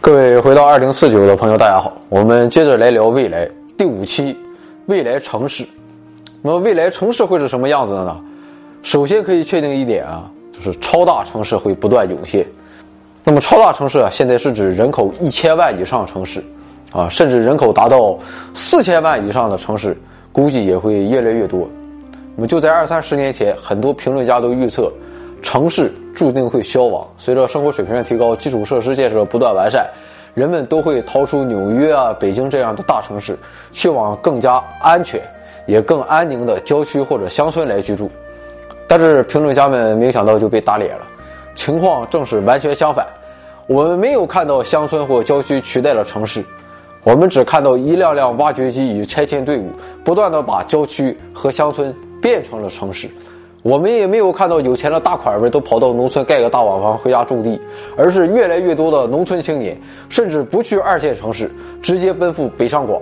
各位回到二零四九的朋友，大家好，我们接着来聊未来第五期未来城市。那么未来城市会是什么样子的呢？首先可以确定一点啊，就是超大城市会不断涌现。那么超大城市啊，现在是指人口一千万以上城市，啊，甚至人口达到四千万以上的城市，估计也会越来越多。那么就在二三十年前，很多评论家都预测，城市注定会消亡。随着生活水平的提高，基础设施建设不断完善，人们都会逃出纽约啊、北京这样的大城市，去往更加安全。也更安宁的郊区或者乡村来居住，但是评论家们没想到就被打脸了，情况正是完全相反。我们没有看到乡村或郊区取代了城市，我们只看到一辆辆挖掘机与拆迁队伍不断的把郊区和乡村变成了城市。我们也没有看到有钱的大款们都跑到农村盖个大瓦房回家种地，而是越来越多的农村青年甚至不去二线城市，直接奔赴北上广，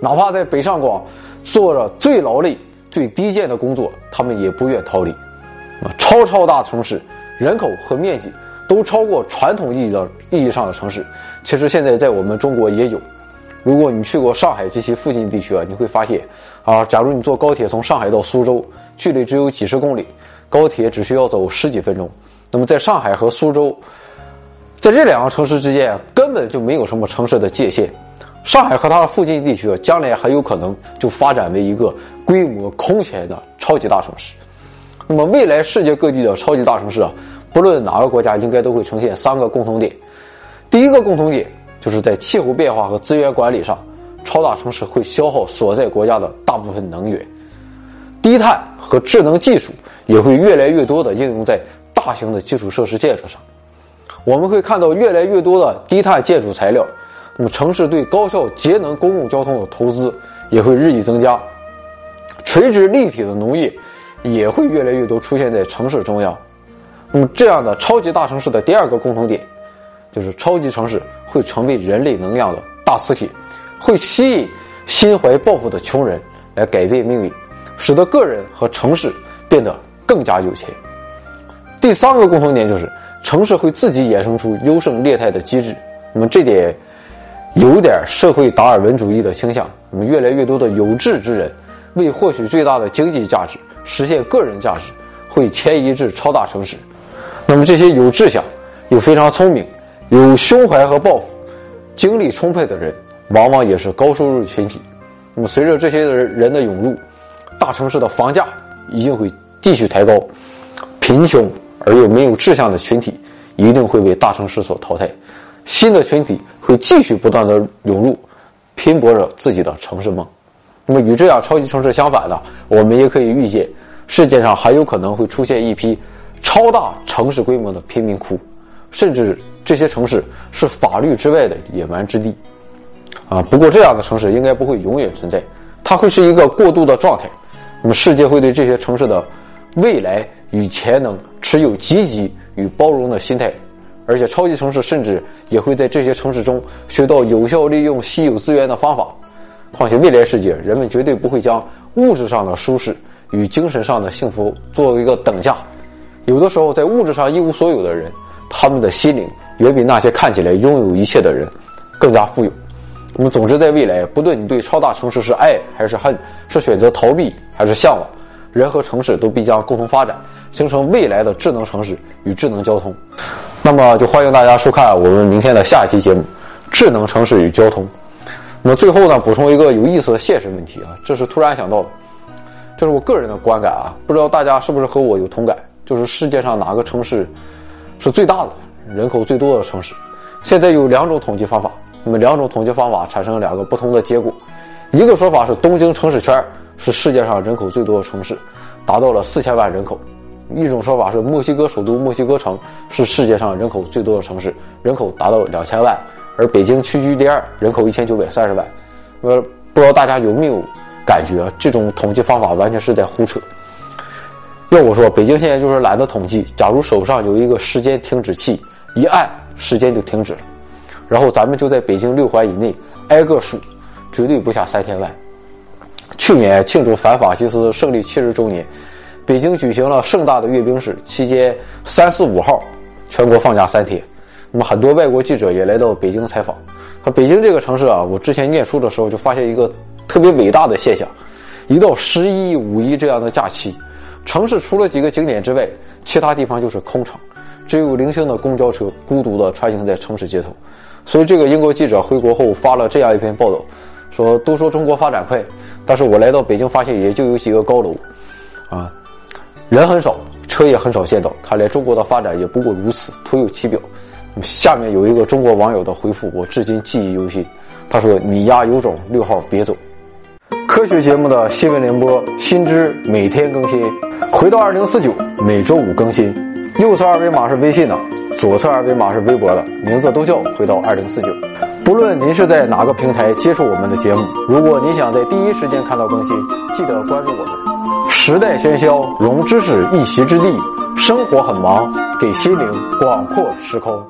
哪怕在北上广。做着最劳累、最低贱的工作，他们也不愿逃离。啊，超超大城市，人口和面积都超过传统意义的意义上的城市。其实现在在我们中国也有。如果你去过上海及其附近地区啊，你会发现，啊，假如你坐高铁从上海到苏州，距离只有几十公里，高铁只需要走十几分钟。那么在上海和苏州，在这两个城市之间啊根本就没有什么城市的界限。上海和它的附近地区，将来很有可能就发展为一个规模空前的超级大城市。那么，未来世界各地的超级大城市啊，不论哪个国家，应该都会呈现三个共同点。第一个共同点就是在气候变化和资源管理上，超大城市会消耗所在国家的大部分能源。低碳和智能技术也会越来越多的应用在大型的基础设施建设上。我们会看到越来越多的低碳建筑材料。那么，城市对高效节能公共交通的投资也会日益增加，垂直立体的农业也会越来越多出现在城市中央。那么，这样的超级大城市的第二个共同点，就是超级城市会成为人类能量的大磁铁，会吸引心怀抱负的穷人来改变命运，使得个人和城市变得更加有钱。第三个共同点就是，城市会自己衍生出优胜劣汰的机制。那么，这点。有点社会达尔文主义的倾向，那么越来越多的有志之人，为获取最大的经济价值、实现个人价值，会迁移至超大城市。那么这些有志向、又非常聪明、有胸怀和抱负、精力充沛的人，往往也是高收入群体。那么随着这些人人的涌入，大城市的房价一定会继续抬高，贫穷而又没有志向的群体一定会被大城市所淘汰。新的群体会继续不断的涌入，拼搏着自己的城市梦。那么与这样超级城市相反呢？我们也可以预见，世界上还有可能会出现一批超大城市规模的贫民窟，甚至这些城市是法律之外的野蛮之地。啊，不过这样的城市应该不会永远存在，它会是一个过渡的状态。那么世界会对这些城市的未来与潜能持有积极与包容的心态。而且，超级城市甚至也会在这些城市中学到有效利用稀有资源的方法。况且，未来世界人们绝对不会将物质上的舒适与精神上的幸福作为一个等价。有的时候，在物质上一无所有的人，他们的心灵远比那些看起来拥有一切的人更加富有。那么，总之，在未来，不论你对超大城市是爱还是恨，是选择逃避还是向往，人和城市都必将共同发展，形成未来的智能城市与智能交通。那么就欢迎大家收看我们明天的下一期节目《智能城市与交通》。那么最后呢，补充一个有意思的现实问题啊，这是突然想到的，这是我个人的观感啊，不知道大家是不是和我有同感？就是世界上哪个城市是最大的、人口最多的城市？现在有两种统计方法，那么两种统计方法产生了两个不同的结果。一个说法是东京城市圈是世界上人口最多的城市，达到了四千万人口。一种说法是，墨西哥首都墨西哥城是世界上人口最多的城市，人口达到两千万，而北京屈居第二，人口一千九百三十万。呃，不知道大家有没有感觉，这种统计方法完全是在胡扯。要我说，北京现在就是懒得统计。假如手上有一个时间停止器，一按时间就停止了，然后咱们就在北京六环以内挨个数，绝对不下三千万。去年庆祝反法西斯胜利七十周年。北京举行了盛大的阅兵式，期间三四五号全国放假三天，那么很多外国记者也来到北京采访。北京这个城市啊，我之前念书的时候就发现一个特别伟大的现象：一到十一、五一这样的假期，城市除了几个景点之外，其他地方就是空城，只有零星的公交车孤独地穿行在城市街头。所以，这个英国记者回国后发了这样一篇报道，说：“都说中国发展快，但是我来到北京发现也就有几个高楼，啊，人很少，车也很少见到。看来中国的发展也不过如此，徒有其表。”下面有一个中国网友的回复，我至今记忆犹新。他说：“你丫有种，六号别走。”科学节目的新闻联播新知每天更新，回到二零四九每周五更新。右侧二维码是微信的，左侧二维码是微博的，名字都叫回到二零四九。不论您是在哪个平台接触我们的节目，如果您想在第一时间看到更新，记得关注我们。时代喧嚣，融知识一席之地；生活很忙，给心灵广阔时空。